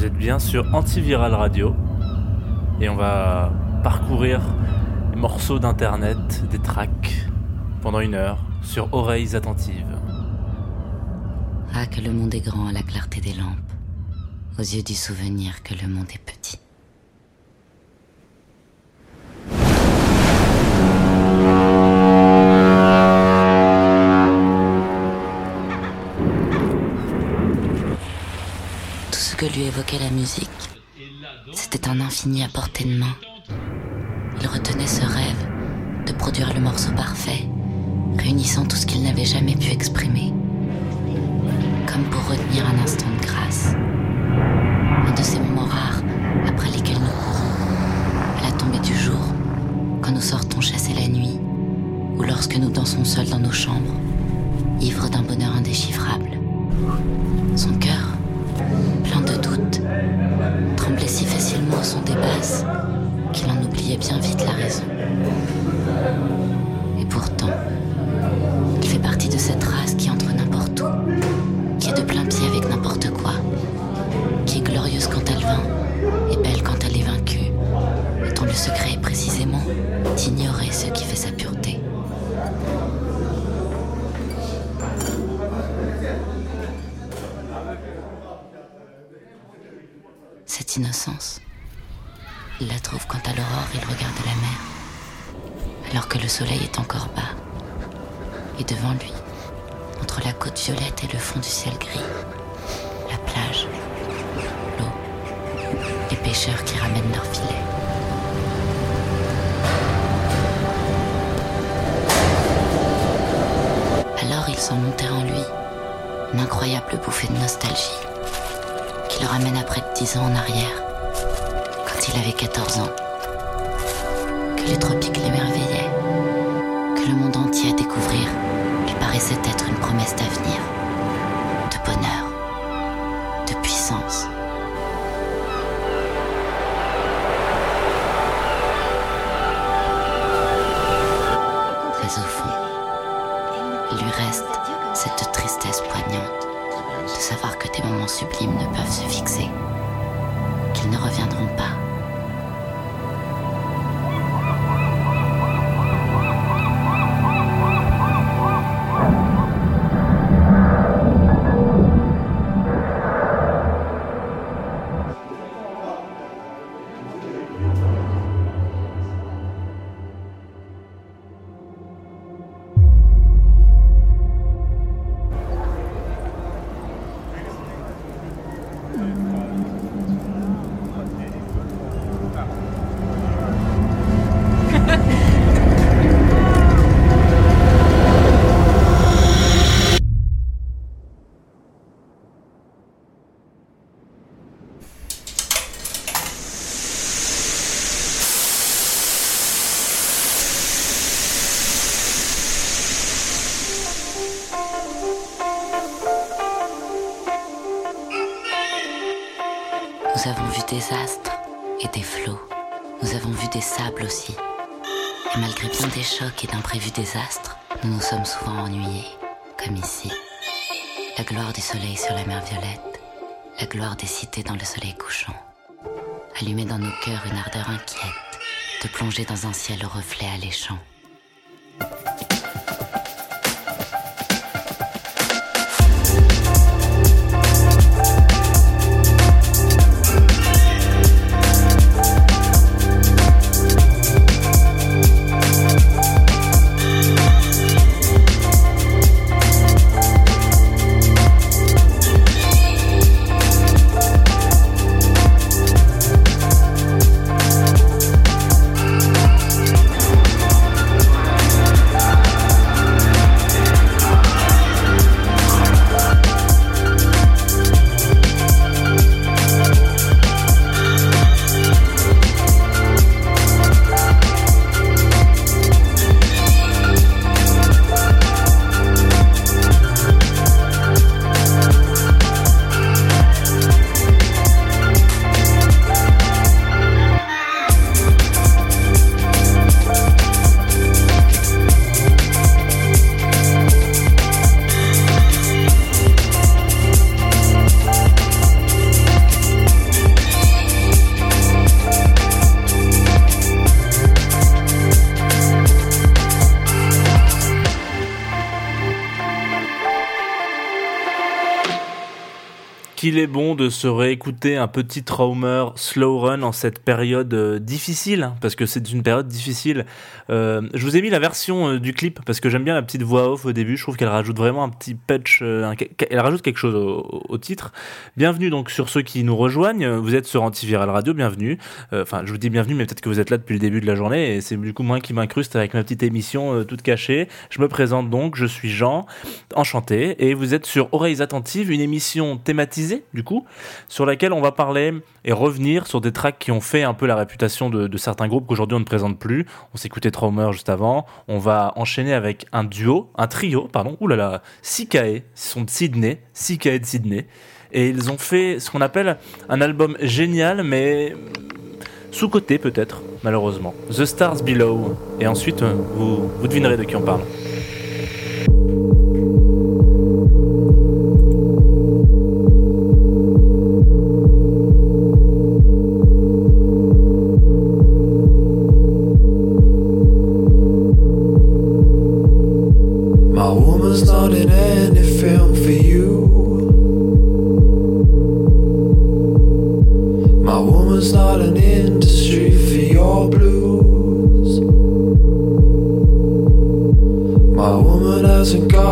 Vous êtes bien sur Antiviral Radio et on va parcourir les morceaux d'internet, des tracks pendant une heure sur oreilles attentives. Ah, que le monde est grand à la clarté des lampes, aux yeux du souvenir que le monde est petit. Évoquait la musique, c'était un infini à portée de main. Il retenait ce rêve de produire le morceau parfait, réunissant tout ce qu'il n'avait jamais pu exprimer. Comme pour retenir un instant de grâce. Un de ces moments rares après lesquels nous courons. À la tombée du jour, quand nous sortons chasser la nuit, ou lorsque nous dansons seuls dans nos chambres, ivres d'un bonheur indéchiffrable. Son cœur, plein de doutes, tremblait si facilement au son des basses qu'il en oubliait bien vite la raison. Et pourtant, il fait partie de cette race qui entre n'importe où, qui est de plein pied avec n'importe quoi, qui est glorieuse quand elle vainc et belle quand elle est vaincue, et dont le secret est précisément d'ignorer ce qui fait sa pureté. Cette innocence, il la trouve quand à l'aurore il regarde la mer, alors que le soleil est encore bas. Et devant lui, entre la côte violette et le fond du ciel gris, la plage, l'eau, les pêcheurs qui ramènent leurs filets. Alors il sent monter en lui une incroyable bouffée de nostalgie qui le ramène à près de dix ans en arrière, quand il avait 14 ans, que les tropiques l'émerveillaient, que le monde entier à découvrir lui paraissait être une promesse d'avenir, chocs et d'imprévus désastres, nous nous sommes souvent ennuyés, comme ici. La gloire du soleil sur la mer violette, la gloire des cités dans le soleil couchant. Allumer dans nos cœurs une ardeur inquiète, de plonger dans un ciel reflet alléchant. Qu'il est bon de se réécouter un petit Traumer Slow Run en cette période euh, difficile, hein, parce que c'est une période difficile. Euh, je vous ai mis la version euh, du clip, parce que j'aime bien la petite voix off au début, je trouve qu'elle rajoute vraiment un petit patch, elle rajoute quelque chose au, titre. Bienvenue donc sur ceux qui nous rejoignent, vous êtes sur Antiviral Radio, bienvenue. Enfin, je vous dis bienvenue, mais peut-être que vous êtes là depuis le début de la journée, et c'est du coup moi qui m'incruste avec ma petite émission toute cachée. Je me présente donc, je suis Jean, enchanté, et vous êtes sur Oreilles Attentives, une émission thématisée du coup, sur laquelle on va parler et revenir sur des tracks qui ont fait un peu la réputation de, certains groupes qu'aujourd'hui on ne présente plus. On s'écoutait Traumer juste avant. On va enchaîner avec un duo, un trio, pardon, oulala, Sikae, sont de Sydney, Sikae de Sydney. Et ils ont fait ce qu'on appelle un album génial, mais sous-côté peut-être, malheureusement. The Stars Below. Et ensuite, vous, vous devinerez de qui on parle.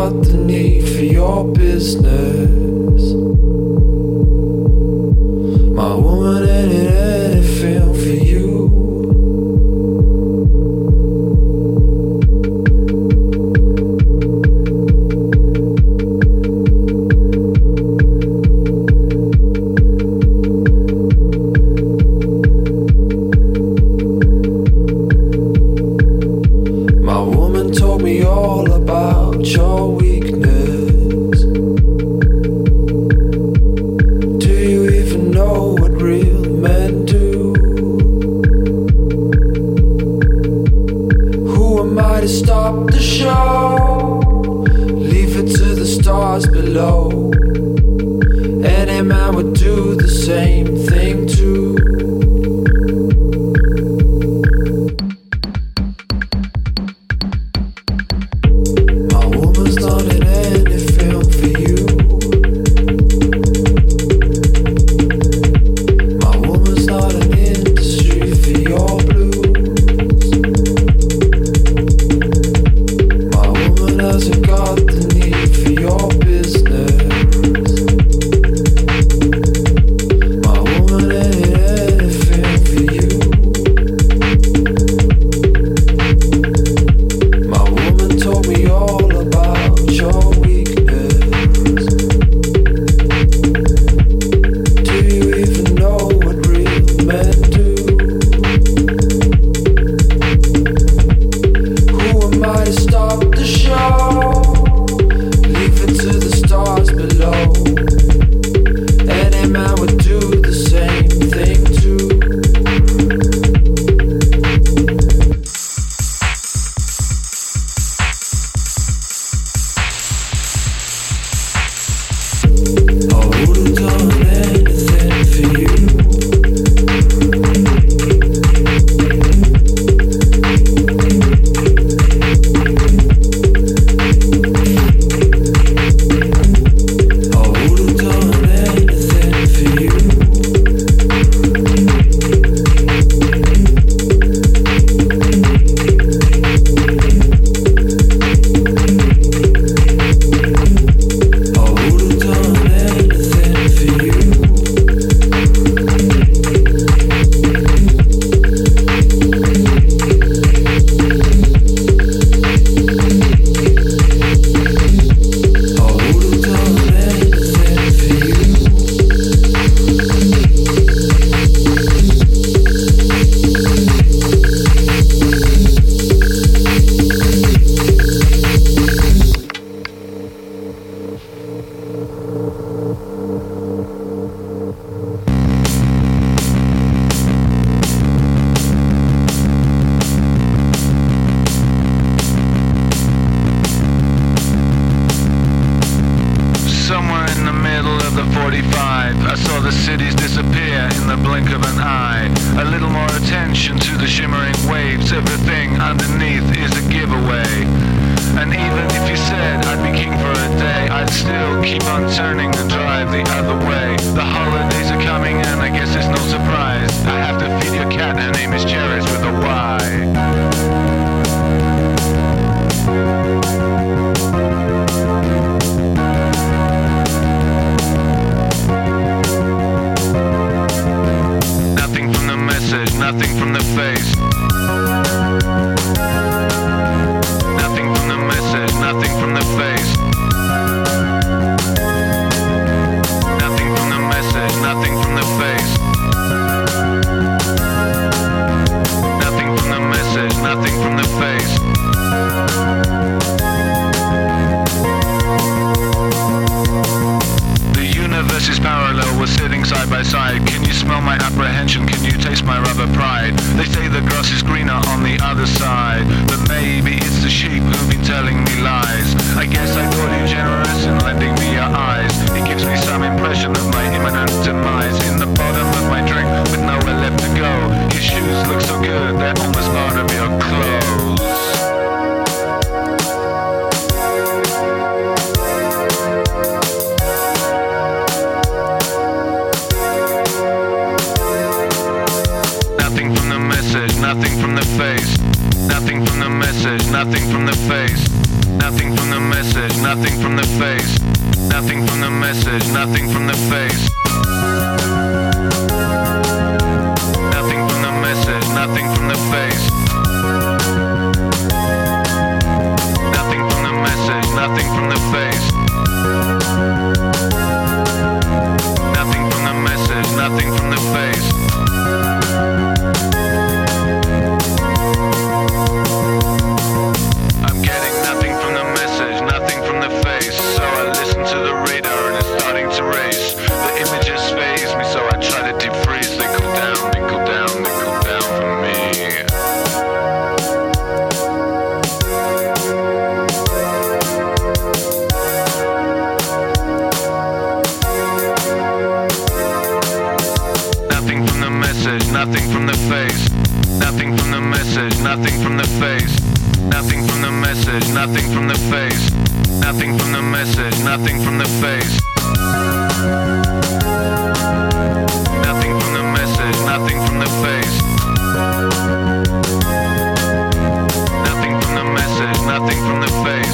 got the need for your business. Pride? They say the grass is greener on the other side, but maybe it's the sheep who've been telling me lies. I guess I thought you generous in lending me your eyes. It gives me some impression of my imminent demise in the bottom of my drink with nowhere left to go. Your shoes look so good, they're almost part nothing from the face, nothing from the message, nothing from the face, nothing from the message, nothing from the face. Nothing from the message, nothing from the face. Nothing from the message, nothing from the face. Nothing from the message, nothing from the face. Nothing from the face, nothing from the message, nothing from the face. Nothing from the message, nothing from the face. Nothing from the message, nothing from the face.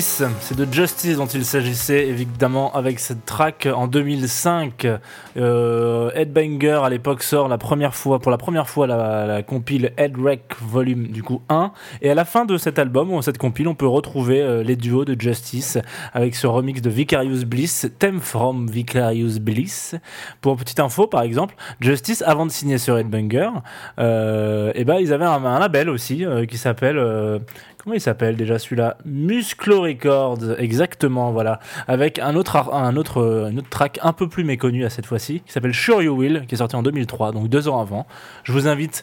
C'est de Justice dont il s'agissait évidemment avec cette track en 2005. Euh, Headbanger à l'époque sort la première fois, pour la première fois la, la compile Headwreck Volume du coup 1 et à la fin de cet album ou cette compile on peut retrouver euh, les duos de Justice avec ce remix de Vicarious Bliss, Theme from Vicarious Bliss. Pour petite info par exemple, Justice avant de signer sur Headbanger, euh, et ben ils avaient un, label aussi euh, qui s'appelle euh, Comment il s'appelle déjà celui-là Musclo Records, exactement, voilà. Avec un autre, un autre, une autre track un peu plus méconnu à cette fois-ci, qui s'appelle Sure You Will, qui est sorti en 2003, donc deux ans avant. Je vous invite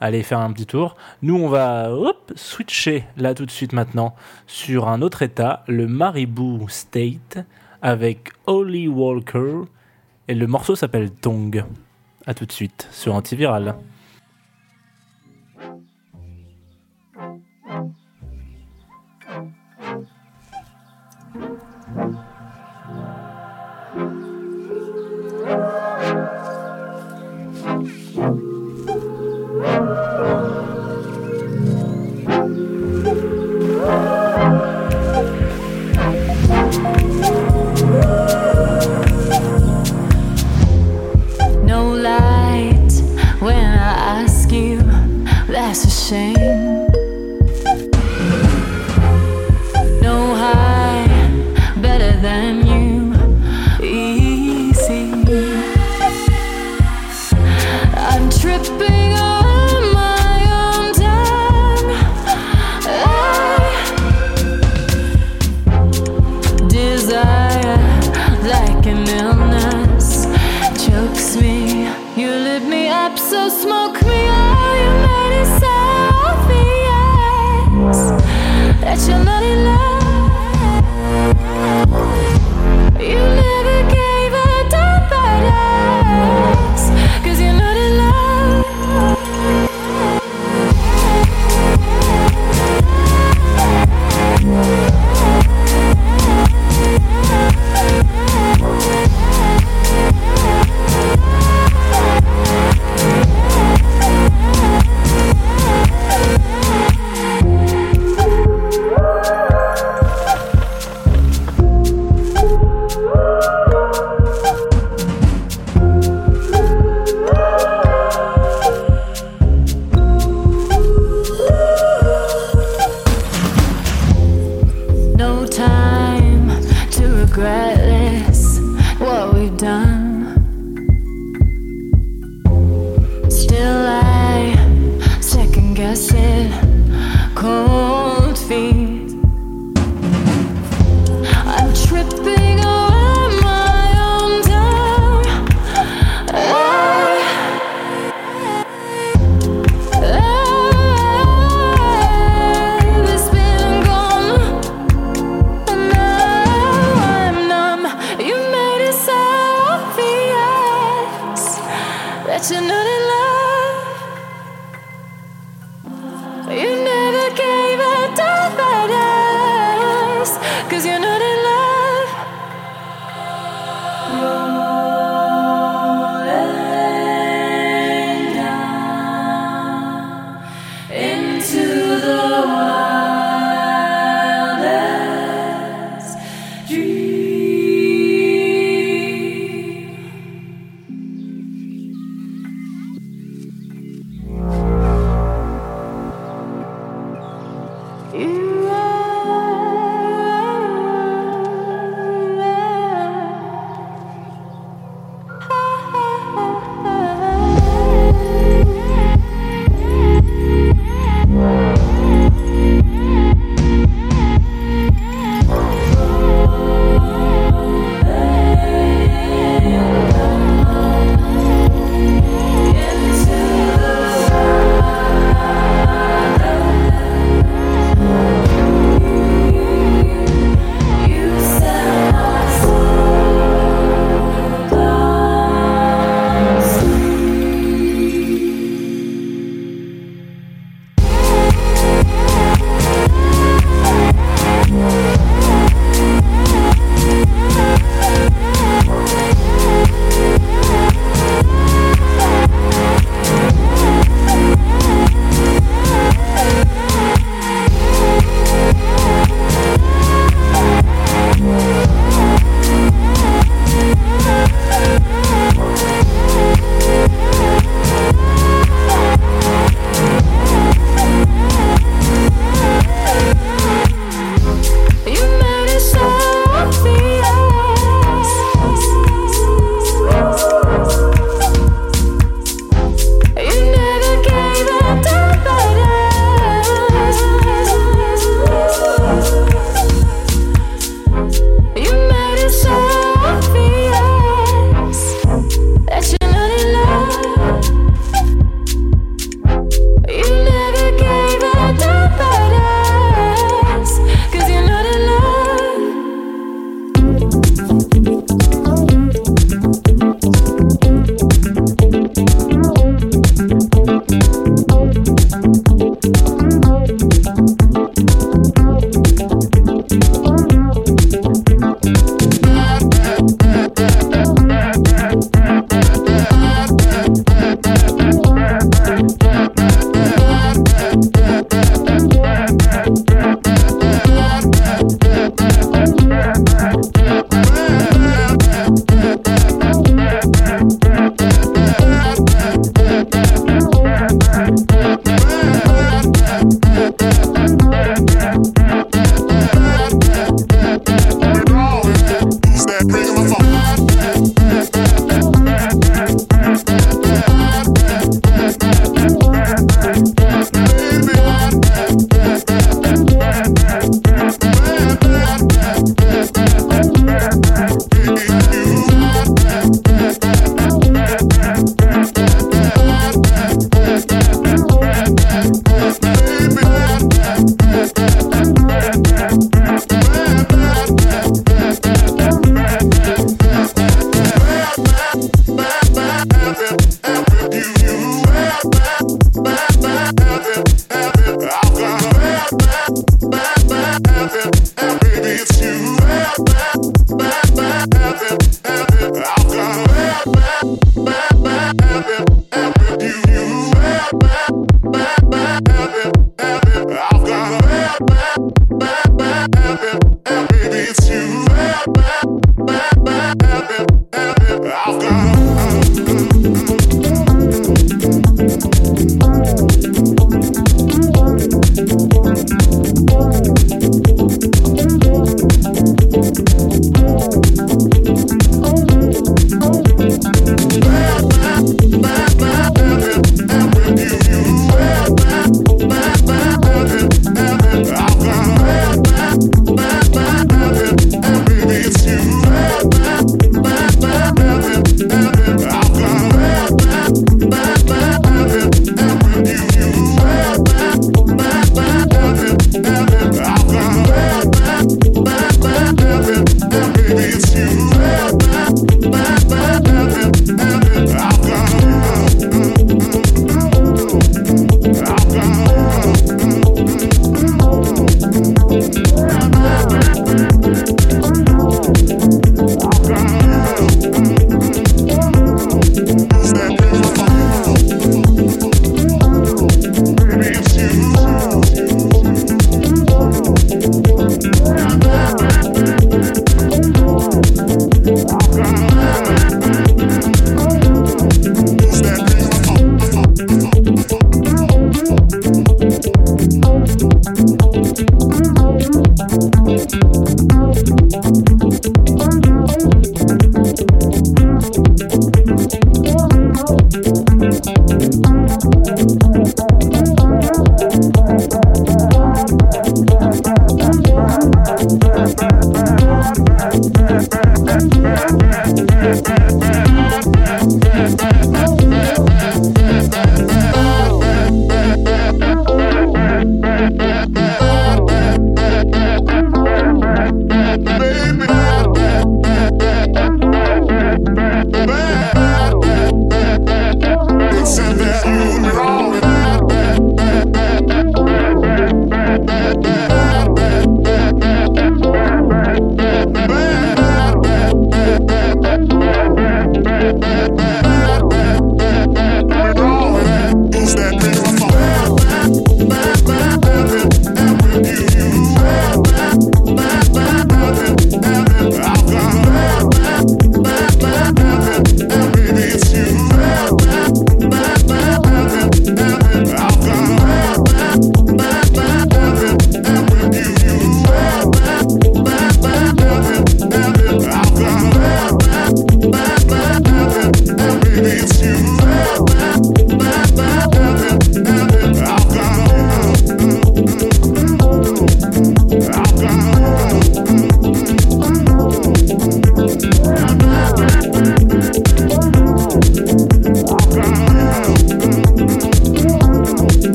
à aller faire un petit tour. Nous, on va switcher là tout de suite maintenant sur un autre état, le Maribou State, avec Holly Walker, et le morceau s'appelle Tong. À tout de suite sur Antiviral.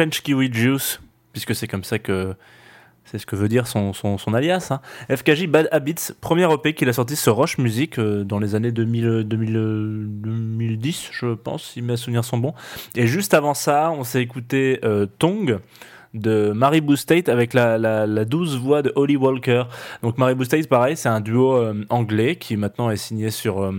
French Kiwi Juice, puisque c'est comme ça que c'est ce que veut dire son, son, alias. Hein. FKJ Bad Habits, premier EP qu'il a sorti sur Roche Music euh, dans les années 2000, 2010, je pense, si mes souvenirs sont bons. Et juste avant ça, on s'est écouté euh, Tong de Maribou State avec la, la, douce voix de Holly Walker. Donc Maribou State, pareil, c'est un duo euh, anglais qui maintenant est signé sur euh,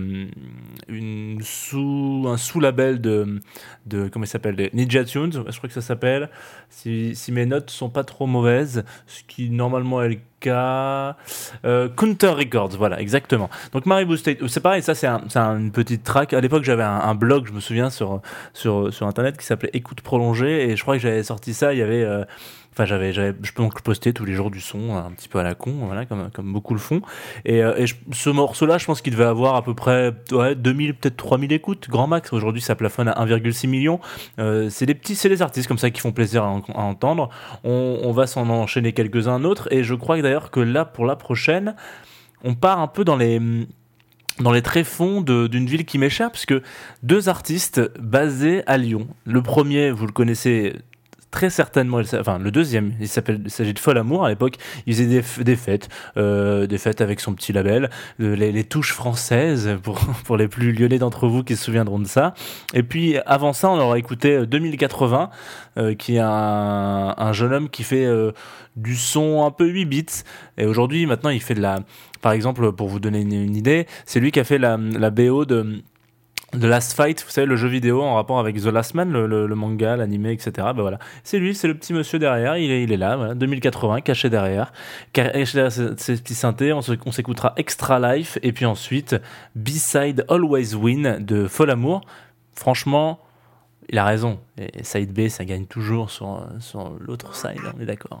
une sous, un sous-label de, de, comment il s'appelle, Ninja Tunes, je crois que ça s'appelle. Si, si, mes notes sont pas trop mauvaises, ce qui normalement est Euh, Counter Records, voilà, exactement. Donc Maribou State, c'est pareil, ça c'est un, une petite track. À l'époque, j'avais un, blog, je me souviens, sur, sur, sur internet qui s'appelait Écoute prolongée, et je crois que j'avais sorti ça, il y avait. Euh, Enfin, j'avais, j'avais, je peux donc poster tous les jours du son, un petit peu à la con, voilà, comme, comme beaucoup le font. Et, euh, ce morceau-là, je pense qu'il devait avoir à peu près ouais, 2000, peut-être 3000 écoutes, grand max. Aujourd'hui, ça plafonne à 1,6 million. Euh, c'est des petits, c'est des artistes comme ça qui font plaisir à, entendre. On, va s'en enchaîner quelques-uns d'autres. Et je crois d'ailleurs que là, pour la prochaine, on part un peu dans les dans les tréfonds d'une ville qui m'échappe, parce que deux artistes basés à Lyon. Le premier, vous le connaissez très certainement, enfin le deuxième, il s'agit de Fol Amour à l'époque, il faisait des, des fêtes, euh, des fêtes avec son petit label, euh, les, touches françaises pour, pour les plus lyonnais d'entre vous qui se souviendront de ça. Et puis avant ça, on aura écouté 2080, euh, qui est un, un, jeune homme qui fait du son un peu 8 bits. Et aujourd'hui, maintenant, il fait de la, par exemple, pour vous donner une, une idée, c'est lui qui a fait la, la BO de The Last Fight, vous savez, le jeu vidéo en rapport avec The Last Man, le, manga, l'anime, etc. Ben voilà. C'est lui, c'est le petit monsieur derrière, il est, là, 2080, caché derrière, caché derrière ses, petits synthés, on, s'écoutera Extra Life, et puis ensuite B-Side Always Win de Folamour. Franchement, il a raison, et side B, ça gagne toujours sur, sur l'autre side, on est d'accord.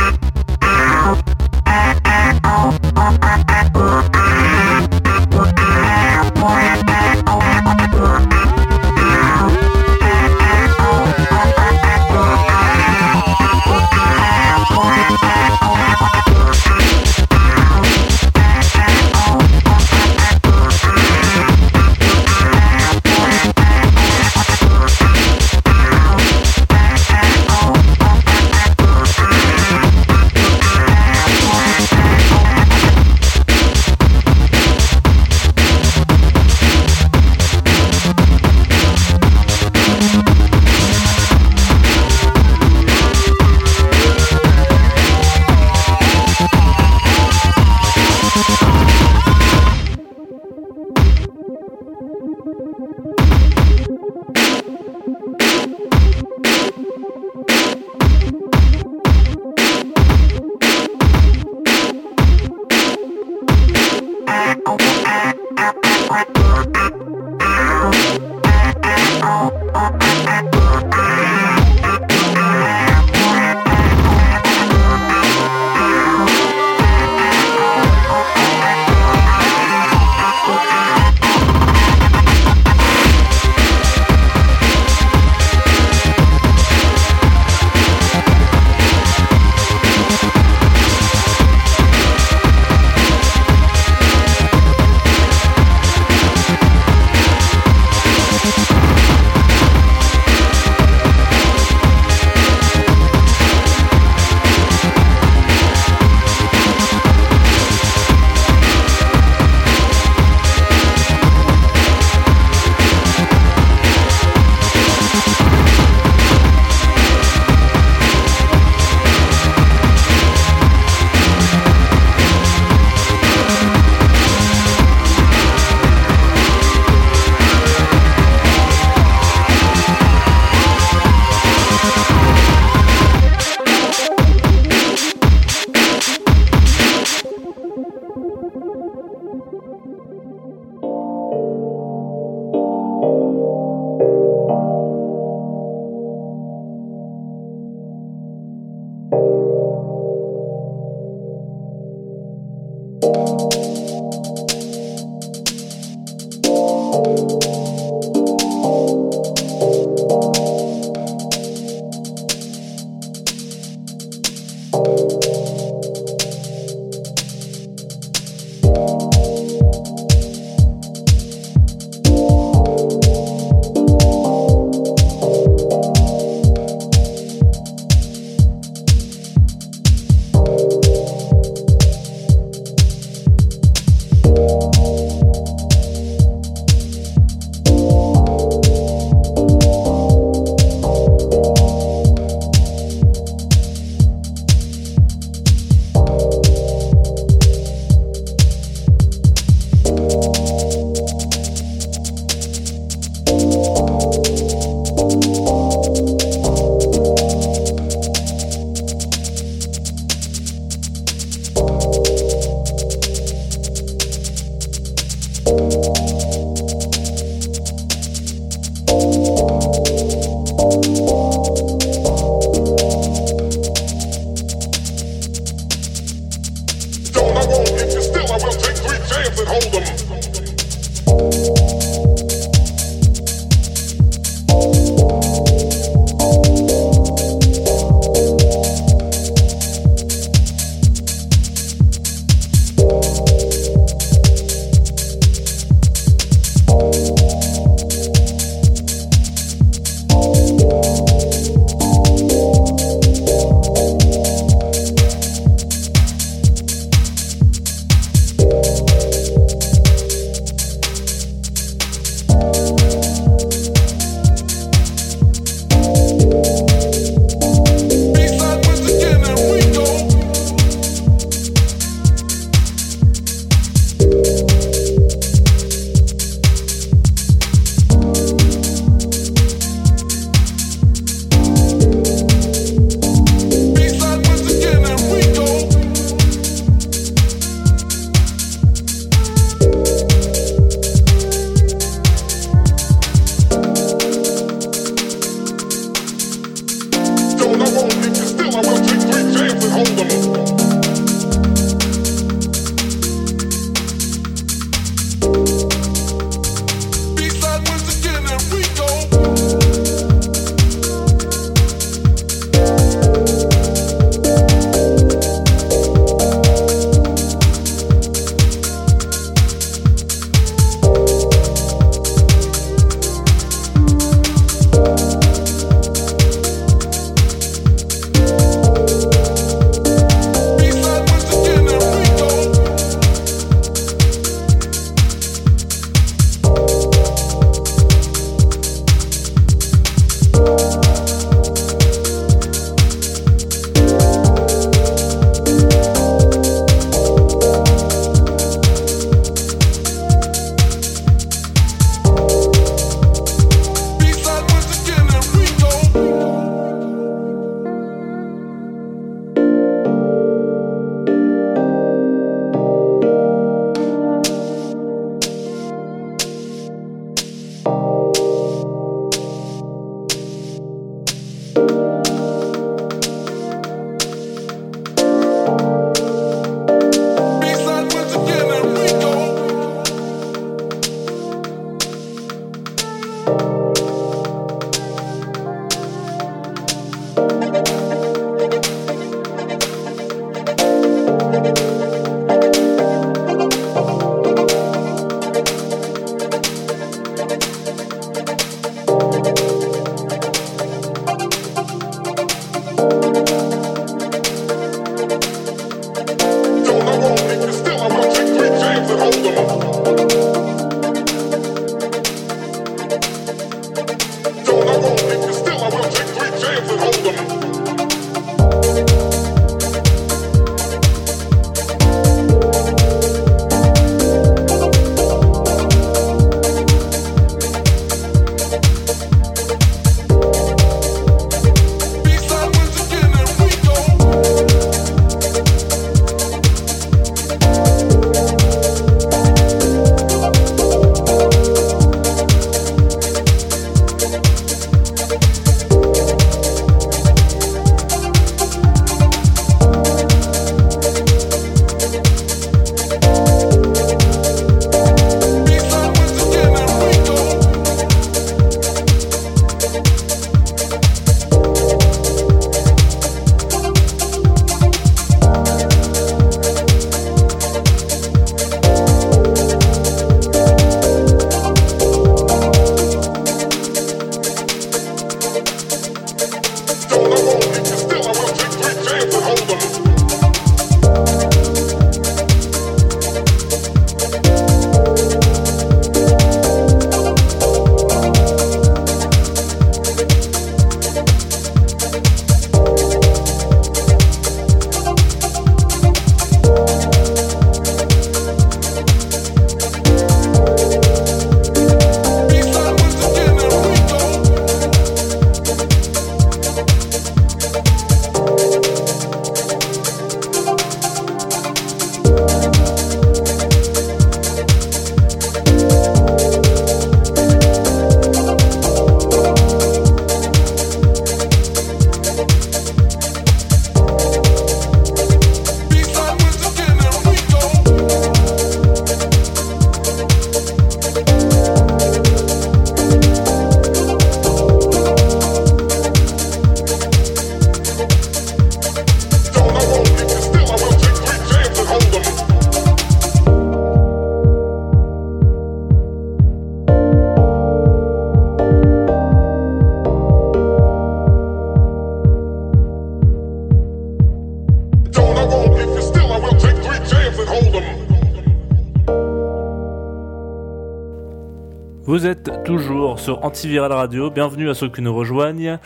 Vous êtes toujours sur Antiviral Radio, bienvenue à ceux qui nous rejoignent.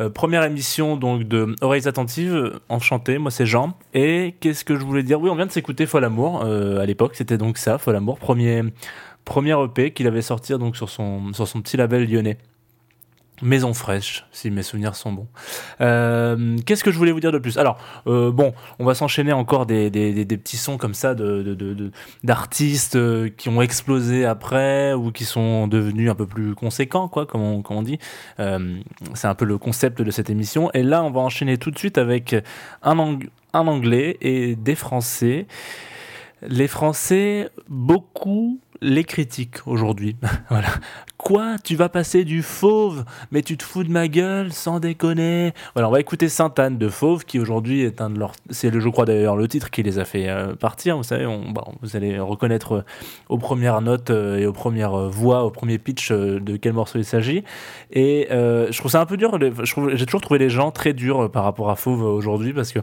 Euh, première émission donc de Oreilles Attentives, enchanté, moi c'est Jean. Et qu'est-ce que je voulais dire? Oui, on vient de s'écouter Fol Amour, euh, à l'époque c'était donc ça, Fol Amour, premier, EP qu'il avait sorti donc sur son, sur son petit label lyonnais. Maison fraîche, si mes souvenirs sont bons. Euh, Qu'est-ce que je voulais vous dire de plus? Alors, euh, bon, on va s'enchaîner encore des, des, petits sons comme ça d'artistes de, de, euh, qui ont explosé après ou qui sont devenus un peu plus conséquents, quoi, comme on, on dit. C'est un peu le concept de cette émission. Et là, on va enchaîner tout de suite avec un, un anglais et des français. Les français, beaucoup les critiques aujourd'hui. voilà. Quoi? Tu vas passer du fauve Mais tu te fous de ma gueule sans déconner Voilà, on va écouter Sainte-Anne de Fauve qui aujourd'hui est un de leurs. C'est, je crois d'ailleurs, le titre qui les a fait euh, partir. Vous savez, on, bon, vous allez reconnaître euh, aux premières notes euh, et aux premières voix, au premier pitch de quel morceau il s'agit. Et je trouve ça un peu dur. J'ai toujours trouvé les gens très durs par rapport à Fauve aujourd'hui parce que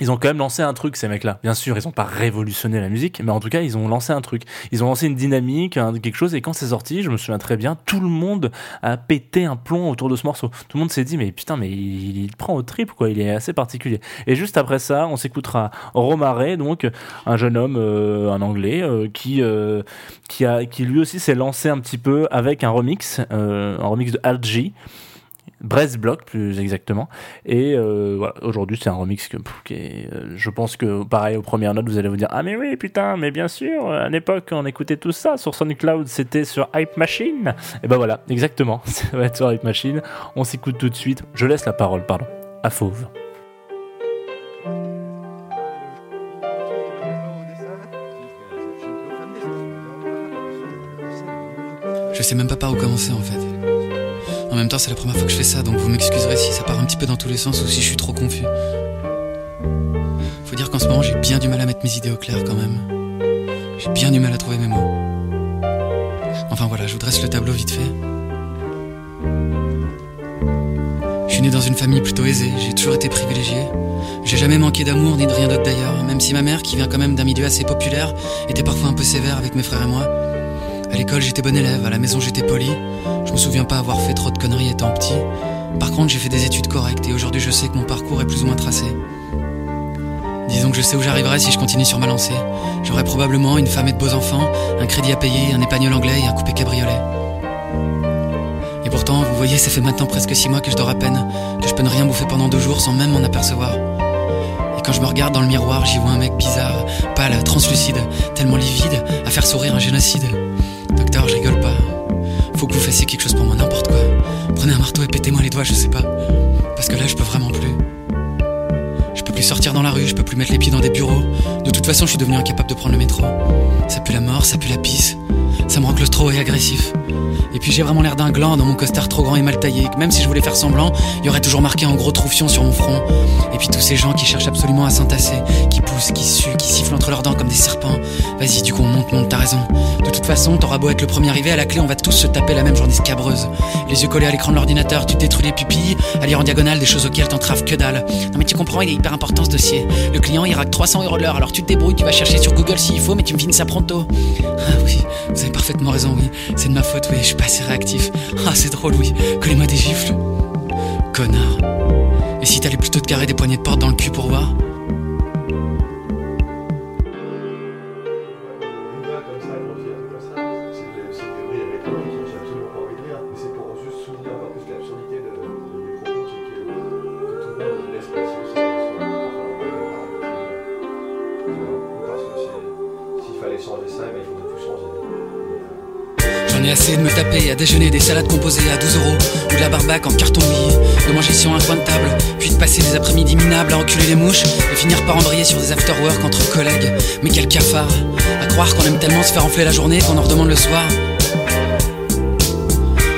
ils ont quand même lancé un truc, ces mecs-là. Bien sûr, ils n'ont pas révolutionné la musique, mais en tout cas, ils ont lancé un truc. Ils ont lancé une dynamique, quelque chose, et quand c'est sorti, je me souviens très bien, tout le monde a pété un plomb autour de ce morceau. Tout le monde s'est dit, mais putain, mais il, prend au trip, quoi, il est assez particulier. Et juste après ça, on s'écoutera Romare, donc un jeune homme, euh, un anglais, euh, qui, euh, qui, a, qui lui aussi s'est lancé un petit peu avec un remix, un remix de Al G. Brest Block plus exactement. Et euh, aujourd'hui c'est un remix que, qui euh, je pense que pareil aux premières notes vous allez vous dire ah mais oui putain mais bien sûr à l'époque on écoutait tout ça sur SoundCloud c'était sur Hype Machine. Et ben voilà exactement ça va être sur Hype Machine. On s'écoute tout de suite. Je laisse la parole pardon à Fauve. Je sais même pas par où commencer en fait. En même temps, c'est la première fois que je fais ça, donc vous m'excuserez si ça part un petit peu dans tous les sens ou si je suis trop confus. Faut dire qu'en ce moment, j'ai bien du mal à mettre mes idées au clair quand même. J'ai bien du mal à trouver mes mots. Enfin voilà, je vous dresse le tableau vite fait. Je suis né dans une famille plutôt aisée, j'ai toujours été privilégié. J'ai jamais manqué d'amour ni de rien d'autre d'ailleurs, même si ma mère, qui vient quand même d'un milieu assez populaire, était parfois un peu sévère avec mes frères et moi. À l'école, j'étais bon élève, à la maison, j'étais poli. Je me souviens pas avoir fait trop de conneries étant petit. Par contre, j'ai fait des études correctes et aujourd'hui, je sais que mon parcours est plus ou moins tracé. Disons que je sais où j'arriverai si je continue sur ma lancée. J'aurai probablement une femme et de beaux enfants, un crédit à payer, un épagnol anglais et un coupé cabriolet. Et pourtant, vous voyez, ça fait maintenant presque six mois que je dors à peine, que je peux ne rien bouffer pendant deux jours sans même m'en apercevoir. Et quand je me regarde dans le miroir, j'y vois un mec bizarre, pâle, translucide, tellement livide, à faire sourire un génocide. Je rigole pas. Faut que vous fassiez quelque chose pour moi, n'importe quoi. Prenez un marteau et pétez-moi les doigts, je sais pas. Parce que là, je peux vraiment plus. Je peux plus sortir dans la rue, je peux plus mettre les pieds dans des bureaux. De toute façon, je suis devenu incapable de prendre le métro. Ça pue la mort, ça pue la pisse. Ça me rend claustro et agressif. Et puis j'ai vraiment l'air d'un gland dans mon costard trop grand et mal taillé, que même si je voulais faire semblant, il aurait toujours marqué en gros troufion sur mon front. Et puis tous ces gens qui cherchent absolument à s'entasser, qui poussent, qui suent, qui sifflent entre leurs dents comme des serpents. Vas-y, du coup on monte, monte, t'as raison. De toute façon, t'auras beau être le premier arrivé, à la clé on va tous se taper la même journée scabreuse. Les yeux collés à l'écran de l'ordinateur, tu détruis les pupilles, à lire en diagonale des choses auxquelles t'entraves que dalle. Non mais tu comprends, il est hyper important ce dossier. Le client raque 300 euros l'heure, alors tu te débrouilles, tu vas chercher sur Google s'il faut, mais tu me finis ça pronto. Ah oui, vous avez parfaitement raison, oui. C'est de ma faute, oui, je suis pas assez réactif. Ah, c'est drôle, oui. Collez-moi des gifles. Connard. Et si t'allais plutôt te carrer des poignées de porte dans le cul pour voir? Déjeuner des salades composées à 12 euros ou de la barbac en carton billet, de manger sur un coin de table, puis de passer des après-midi minables à enculer les mouches et finir par embrayer sur des after-work entre collègues. Mais quel cafard À croire qu'on aime tellement se faire enfler la journée qu'on en redemande le soir.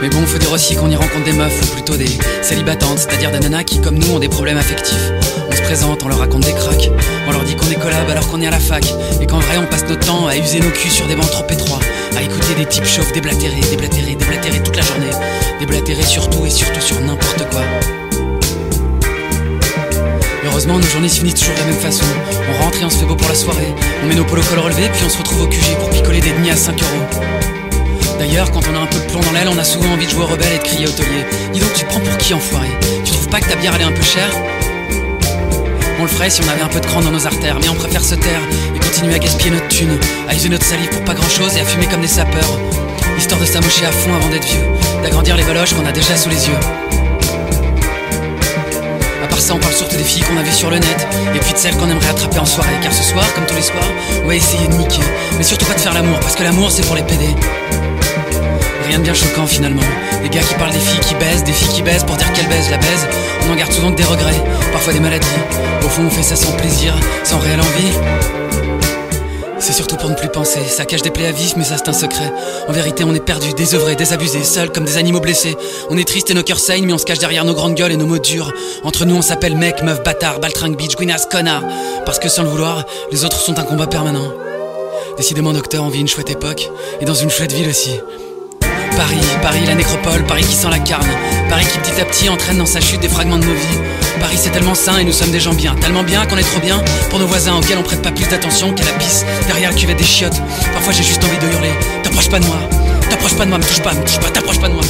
Mais bon, faut dire aussi qu'on y rencontre des meufs, ou plutôt des célibatantes, c'est-à-dire des nanas qui, comme nous, ont des problèmes affectifs. On se présente, on leur raconte des cracks, on leur dit qu'on est collab alors qu'on est à la fac, et qu'en vrai on passe notre temps à user nos culs sur des bancs trop étroits, à écouter des types chauves déblatérer, déblatérer, déblatérer toute la journée, déblatérer sur tout et surtout sur n'importe quoi. Heureusement, nos journées se finissent toujours de la même façon. On rentre et on se fait beau pour la soirée. On met nos polos col relevés, puis on se retrouve au QG pour picoler des demi à 5 euros. D'ailleurs, quand on a un peu de plomb dans l'aile, on a souvent envie de jouer au rebelle et de crier au taulier. Dis donc, tu prends pour qui enfoiré? Tu trouves pas que ta bière elle est un peu chère? On le ferait si on avait un peu de cran dans nos artères, mais on préfère se taire et continuer à gaspiller notre thune, à user notre salive pour pas grand chose et à fumer comme des sapeurs, histoire de s'amocher à fond avant d'être vieux, d'agrandir les valoches qu'on a déjà sous les yeux. À part ça, on parle surtout des filles qu'on a vues sur le net, et puis de celles qu'on aimerait attraper en soirée, car ce soir, comme tous les soirs, on va essayer de niquer, mais surtout pas de faire l'amour, parce que l'amour c'est pour les PD. Rien de bien choquant finalement. Les gars qui parlent des filles qui baisent, des filles qui baisent pour dire qu'elles baisent, la baise. On en garde souvent que des regrets, parfois des maladies. Au fond, on fait ça sans plaisir, sans réelle envie. C'est surtout pour ne plus penser. Ça cache des plaies à vif, mais ça c'est un secret. En vérité, on est perdu, désœuvré, désabusé, seuls comme des animaux blessés. On est triste et nos cœurs saignent, mais on se cache derrière nos grandes gueules et nos mots durs. Entre nous, on s'appelle mec, meuf, bâtard, baltringue, bitch, guinas, connard. Parce que sans le vouloir, les autres sont un combat permanent. Décidément, docteur, on vit une chouette époque, et dans une chouette ville aussi. Paris, Paris la nécropole, Paris qui sent la carne, Paris qui petit à petit entraîne dans sa chute des fragments de nos vies. Paris c'est tellement sain et nous sommes des gens bien, tellement bien qu'on est trop bien pour nos voisins auxquels on prête pas plus d'attention qu'à la pisse derrière le cuvette des chiottes. Parfois j'ai juste envie de hurler, t'approches pas de moi, t'approches pas de moi, me touche pas, me touche pas, t'approches pas de moi.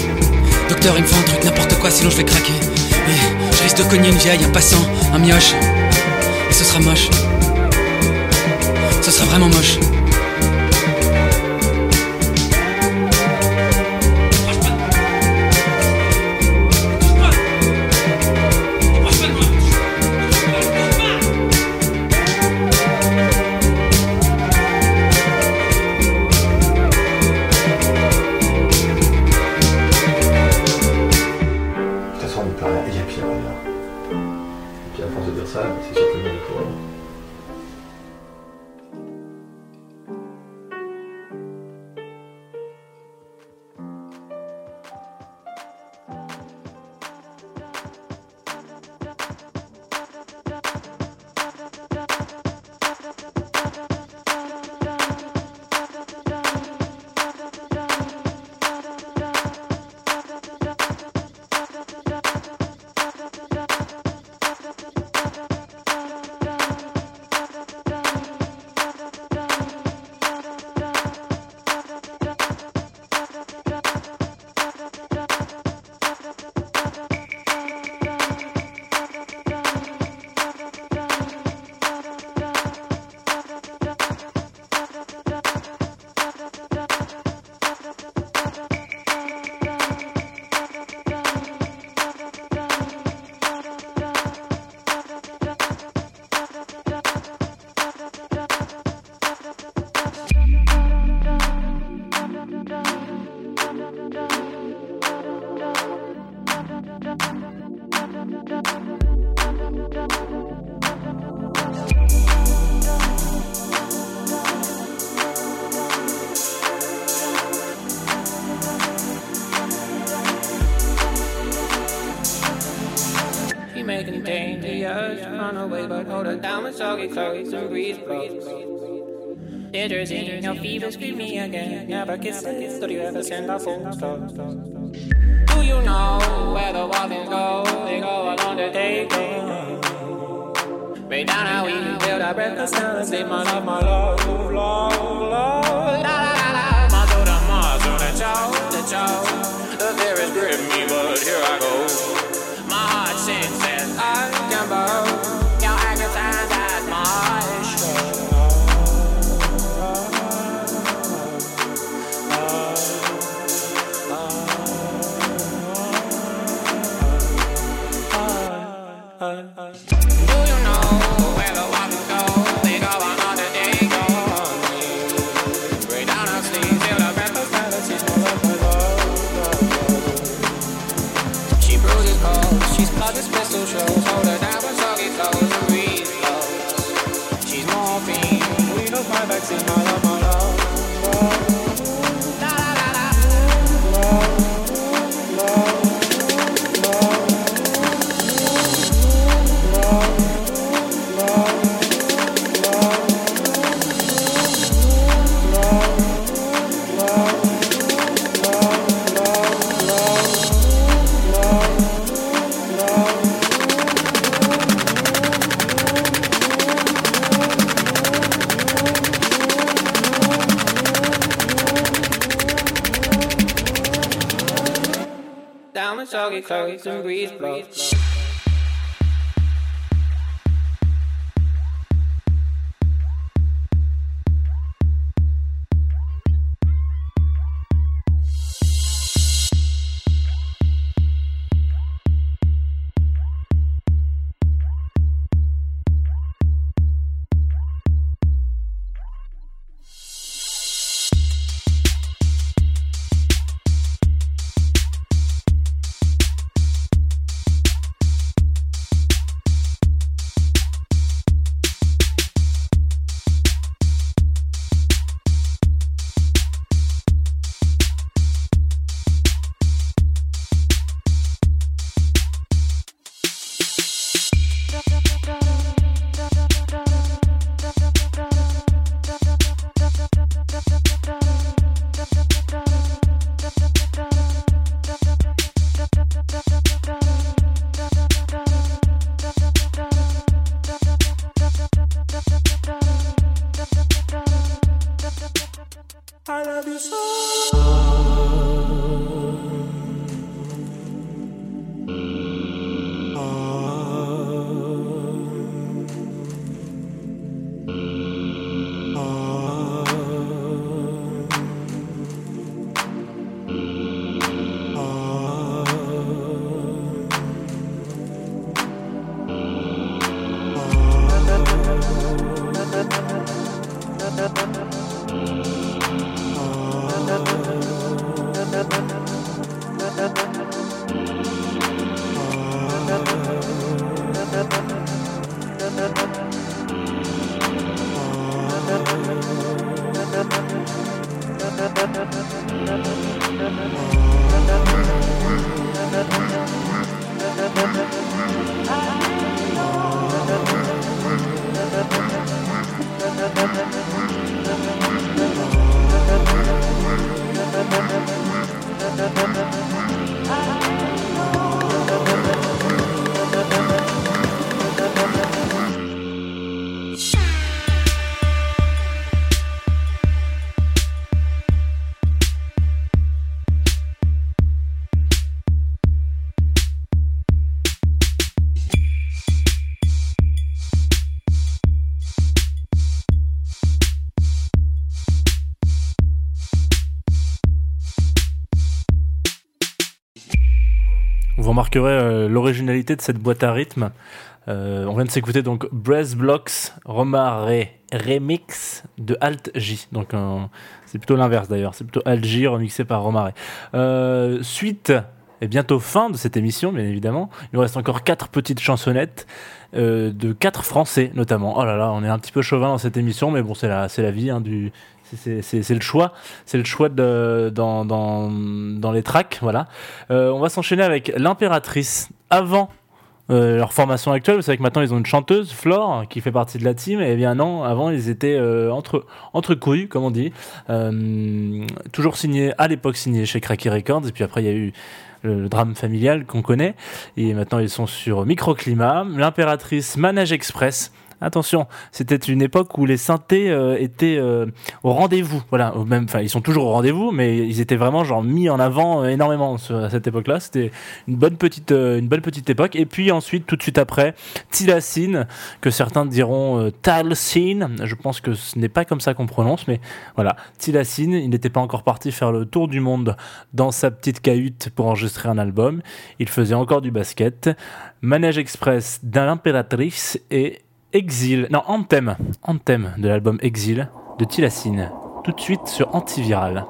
Docteur il me faut un truc, n'importe quoi sinon je vais craquer. Et je risque de cogner une vieille, un passant, un mioche. Et ce sera moche. Ce sera vraiment moche. Your fever, scream me again. Never kiss it, do you ever send a phone stop? Do you know where the walkings go? They go along the day. Way down how we build our breakfast down and sleep, my love, my love, love, remarquerez euh, l'originalité de cette boîte à rythme. Euh, on vient de s'écouter donc Brass Blocks Romare Remix de Alt J. Donc euh, c'est plutôt l'inverse d'ailleurs, c'est plutôt Alt J remixé par Romare. suite et bientôt fin de cette émission, bien évidemment. Il nous reste encore quatre petites chansonnettes de quatre Français notamment. Oh là là, on est un petit peu chauvin dans cette émission, mais bon, c'est la, la vie hein, du, c'est le choix, c'est le choix dans, les tracks, voilà. Euh, on va s'enchaîner avec l'impératrice avant euh, leur formation actuelle. Vous savez que maintenant ils ont une chanteuse, Flore, qui fait partie de la team. Et bien non, avant ils étaient euh, entre, couilles, comme on dit. toujours signé, à l'époque signé chez Cracky Records. Et puis après il y a eu le, drame familial qu'on connaît. Et maintenant ils sont sur Microclimat. L'impératrice Manage Express attention, c'était une époque où les synthés euh, étaient euh, au rendez-vous. Voilà, même, enfin, ils sont toujours au rendez-vous, mais ils étaient vraiment genre mis en avant euh, énormément à cette époque-là. C'était une bonne petite, une petite époque. Et puis ensuite, tout de suite après, Tilacine, que certains diront Talcine. Je pense que ce n'est pas comme ça qu'on prononce, mais voilà, Tilacine. Il n'était pas encore parti faire le tour du monde dans sa petite cahute pour enregistrer un album. Il faisait encore du basket. Manège Express d'un l'impératrice et Exil, non, Anthem, Anthem de l'album Exil de Tilacine, tout de suite sur Antiviral.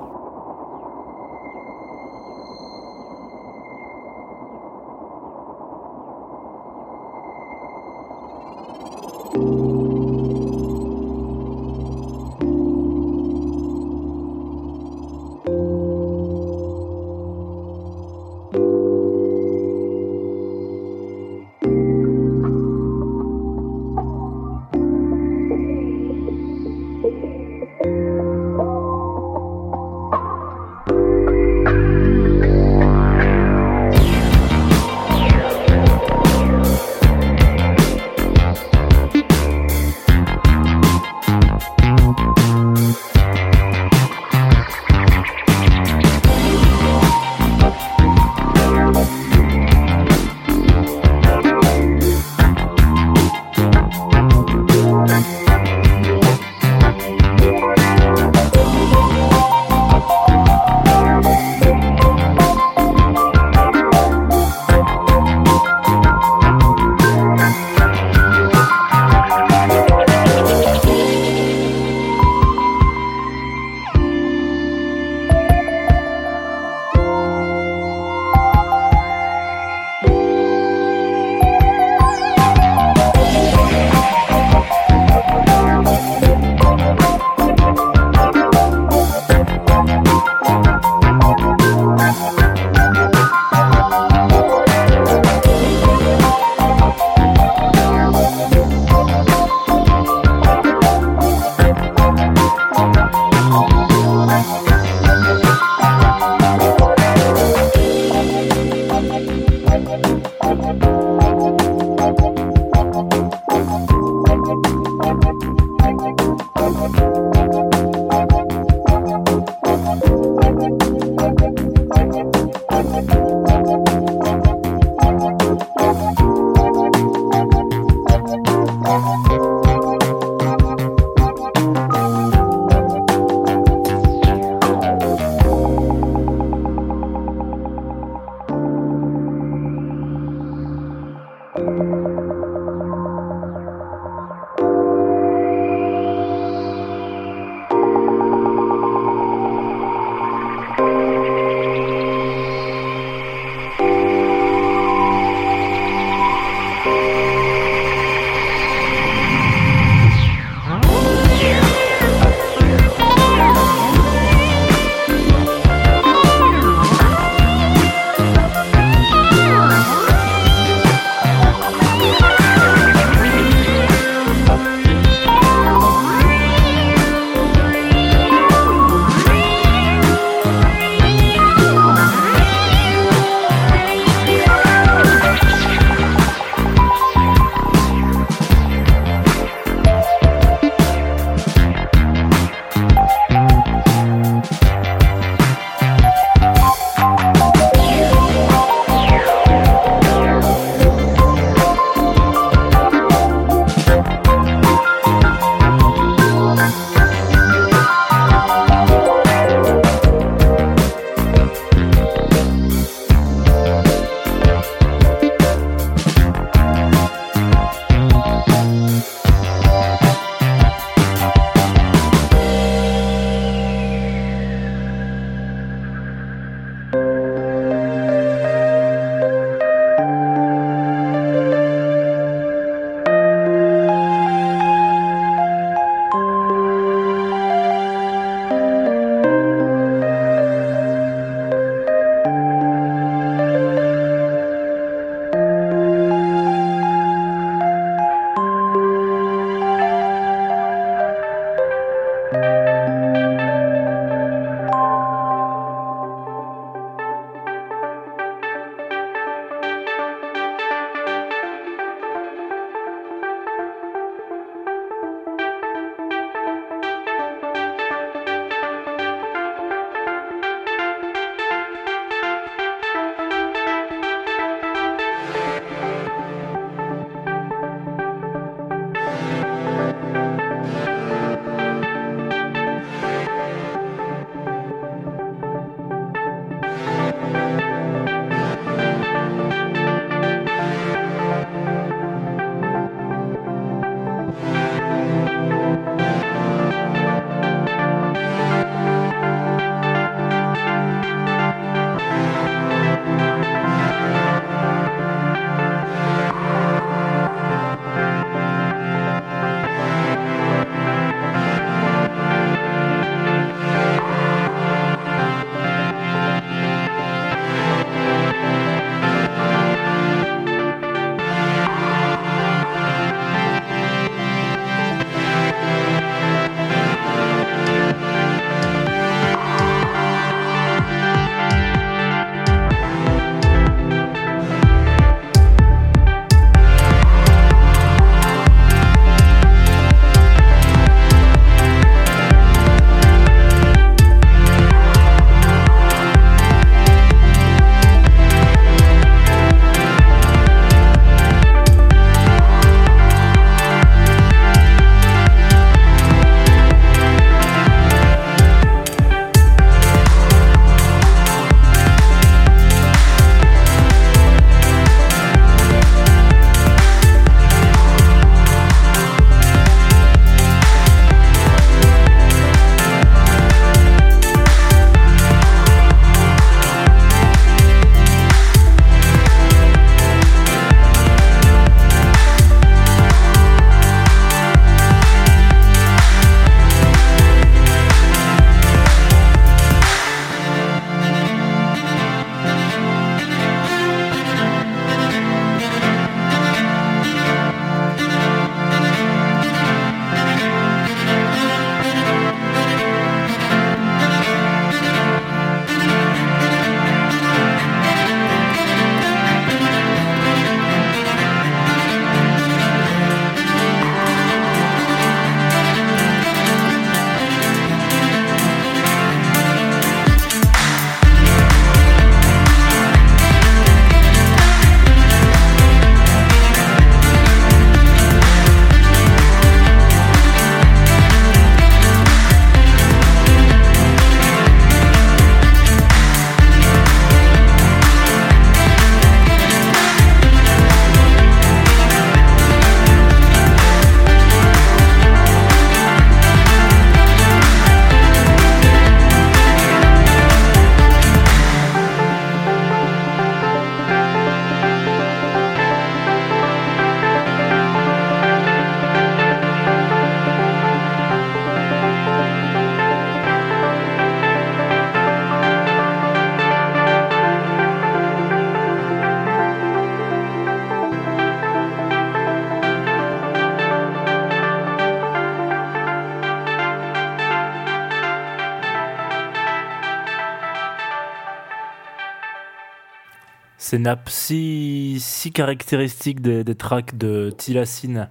Ces nappes si, si caractéristiques des, des tracks de Tilacine.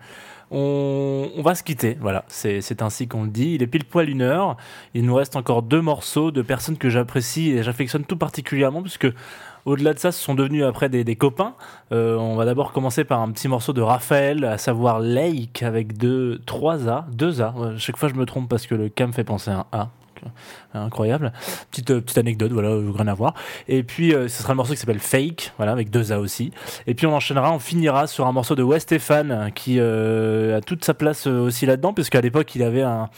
On, va se quitter, voilà, c'est ainsi qu'on le dit. Il est pile poil une heure. Il nous reste encore deux morceaux de personnes que j'apprécie et j'affectionne tout particulièrement, puisque au-delà de ça, ce sont devenus après des, copains. Euh, on va d'abord commencer par un petit morceau de Raphaël, à savoir Lake, avec deux, trois A, deux A. chaque fois, je me trompe parce que le me fait penser à un A incroyable. Petite, euh, petite anecdote, voilà, rien à voir. Et puis, euh, ce sera un morceau qui s'appelle Fake, voilà, avec deux A aussi. Et puis, on enchaînera, on finira sur un morceau de West Stéphane qui euh, a toute sa place aussi là-dedans, puisqu'à l'époque, il avait un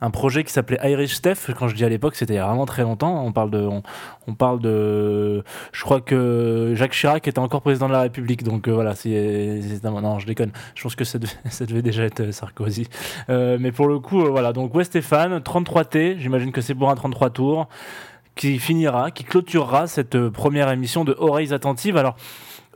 un projet qui s'appelait Irish Steph. Quand je dis à l'époque, c'était vraiment très longtemps. On parle de, on, parle de, je crois que Jacques Chirac était encore président de la République. Donc euh, voilà, c'est, non, je déconne. Je pense que ça devait, déjà être euh, Sarkozy. Euh, mais pour le coup, voilà. Donc West Stéphane, 33T. J'imagine que c'est pour un 33 tours qui finira, qui clôturera cette première émission de Oreilles attentives. Alors.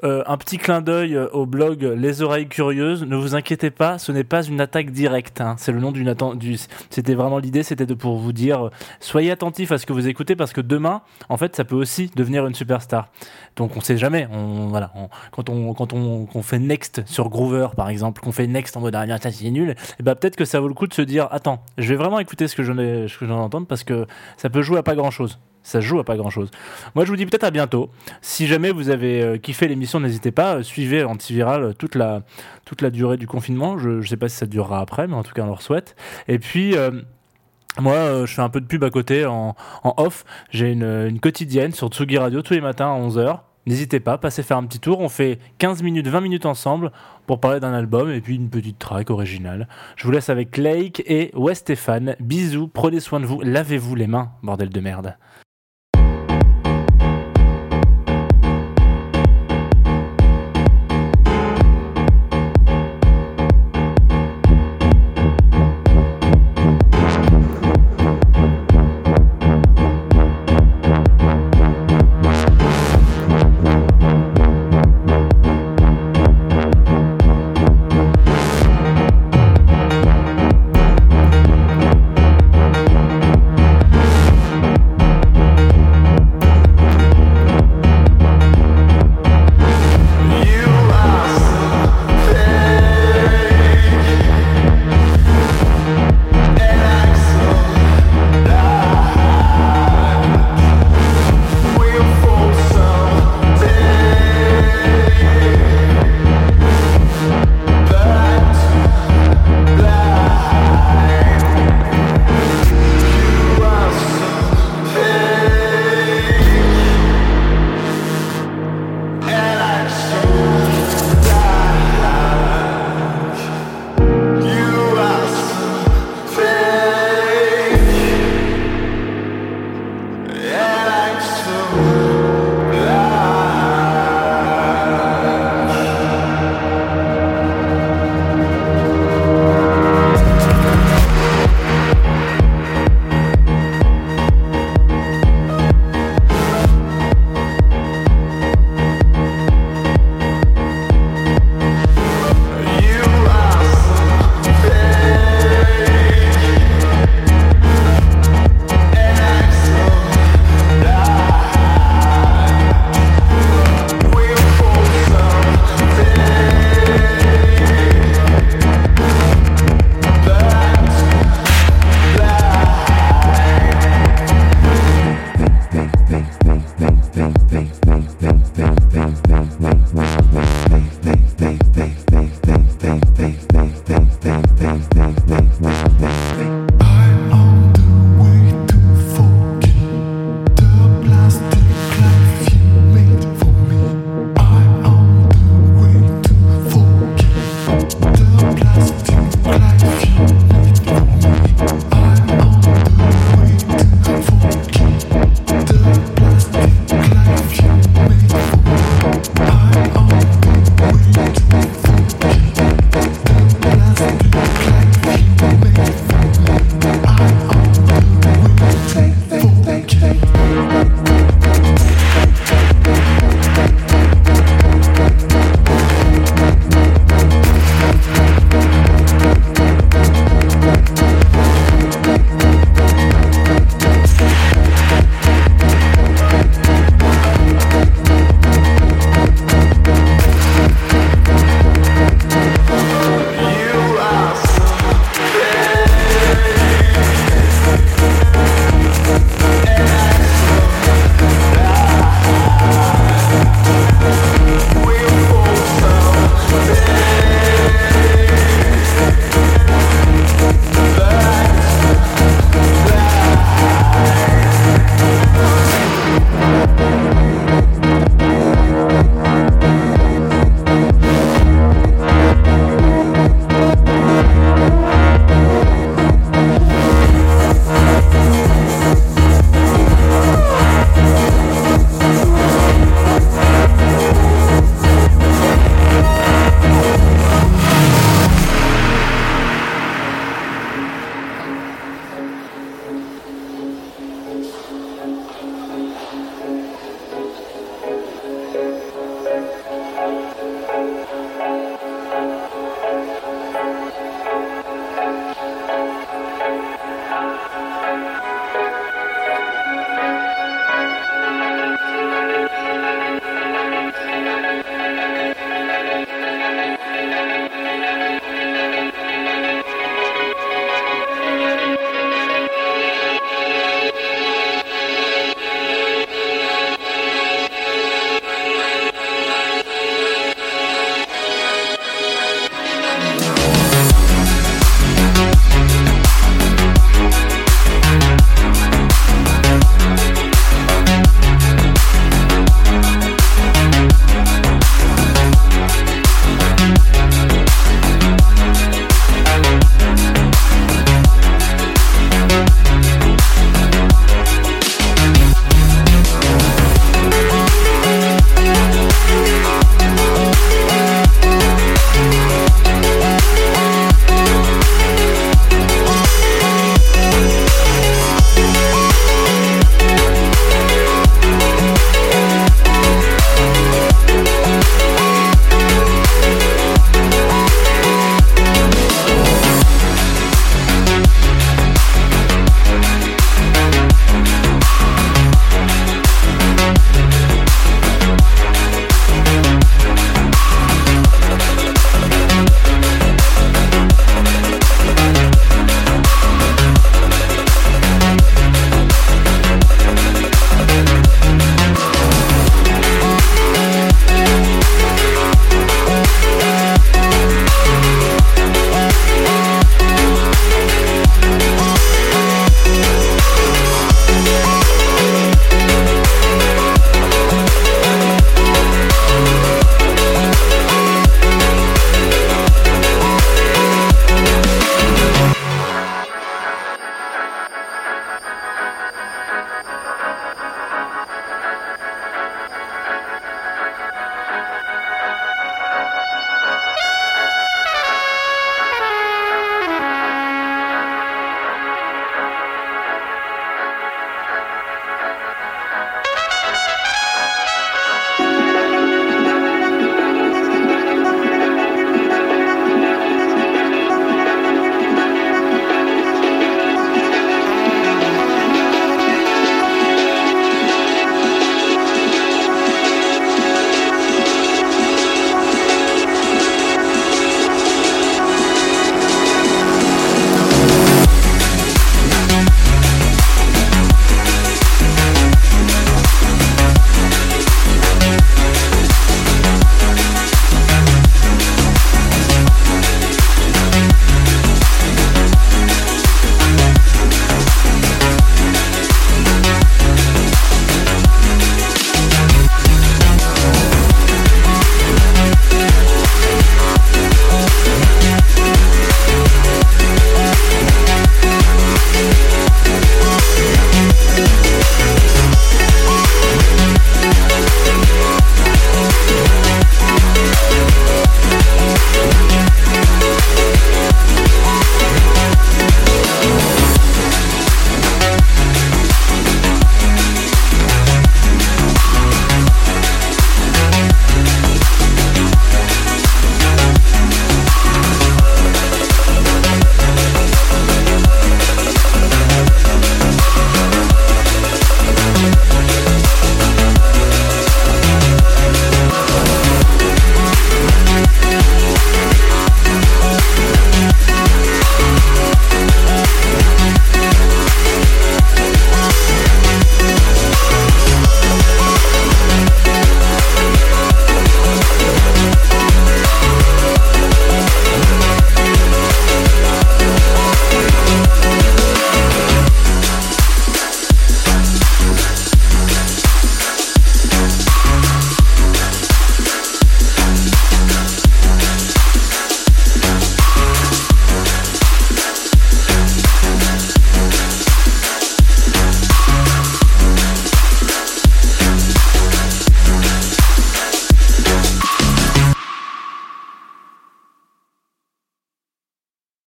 Euh, un petit clin d'œil euh, au blog Les Oreilles Curieuses. Ne vous inquiétez pas, ce n'est pas une attaque directe. Hein. C'est le nom d'une attente. C'était vraiment l'idée, c'était de pour vous dire, euh, soyez attentifs à ce que vous écoutez parce que demain, en fait, ça peut aussi devenir une superstar. Donc on sait jamais. On, voilà, quand on quand on, fait next sur Groover par exemple, qu'on fait next en mode ah c'est nul, et eh ben peut-être que ça vaut le coup de se dire attends, je vais vraiment écouter ce que j'en entends parce que ça peut jouer à pas grand chose ça joue à pas grand chose. Moi, je vous dis peut-être à bientôt. Si jamais vous avez euh, kiffé l'émission, n'hésitez pas, euh, suivez Antiviral euh, toute la, toute la durée du confinement. Je ne sais pas si ça durera après, mais en tout cas, on leur souhaite. Et puis. moi, je fais un peu de pub à côté en, off. J'ai une, quotidienne sur Tsugi Radio tous les matins à 11h. N'hésitez pas, passez faire un petit tour. On fait 15 minutes, 20 minutes ensemble pour parler d'un album et puis une petite track originale. Je vous laisse avec Lake et West Stéphane. Bisous, prenez soin de vous, lavez-vous les mains, bordel de merde.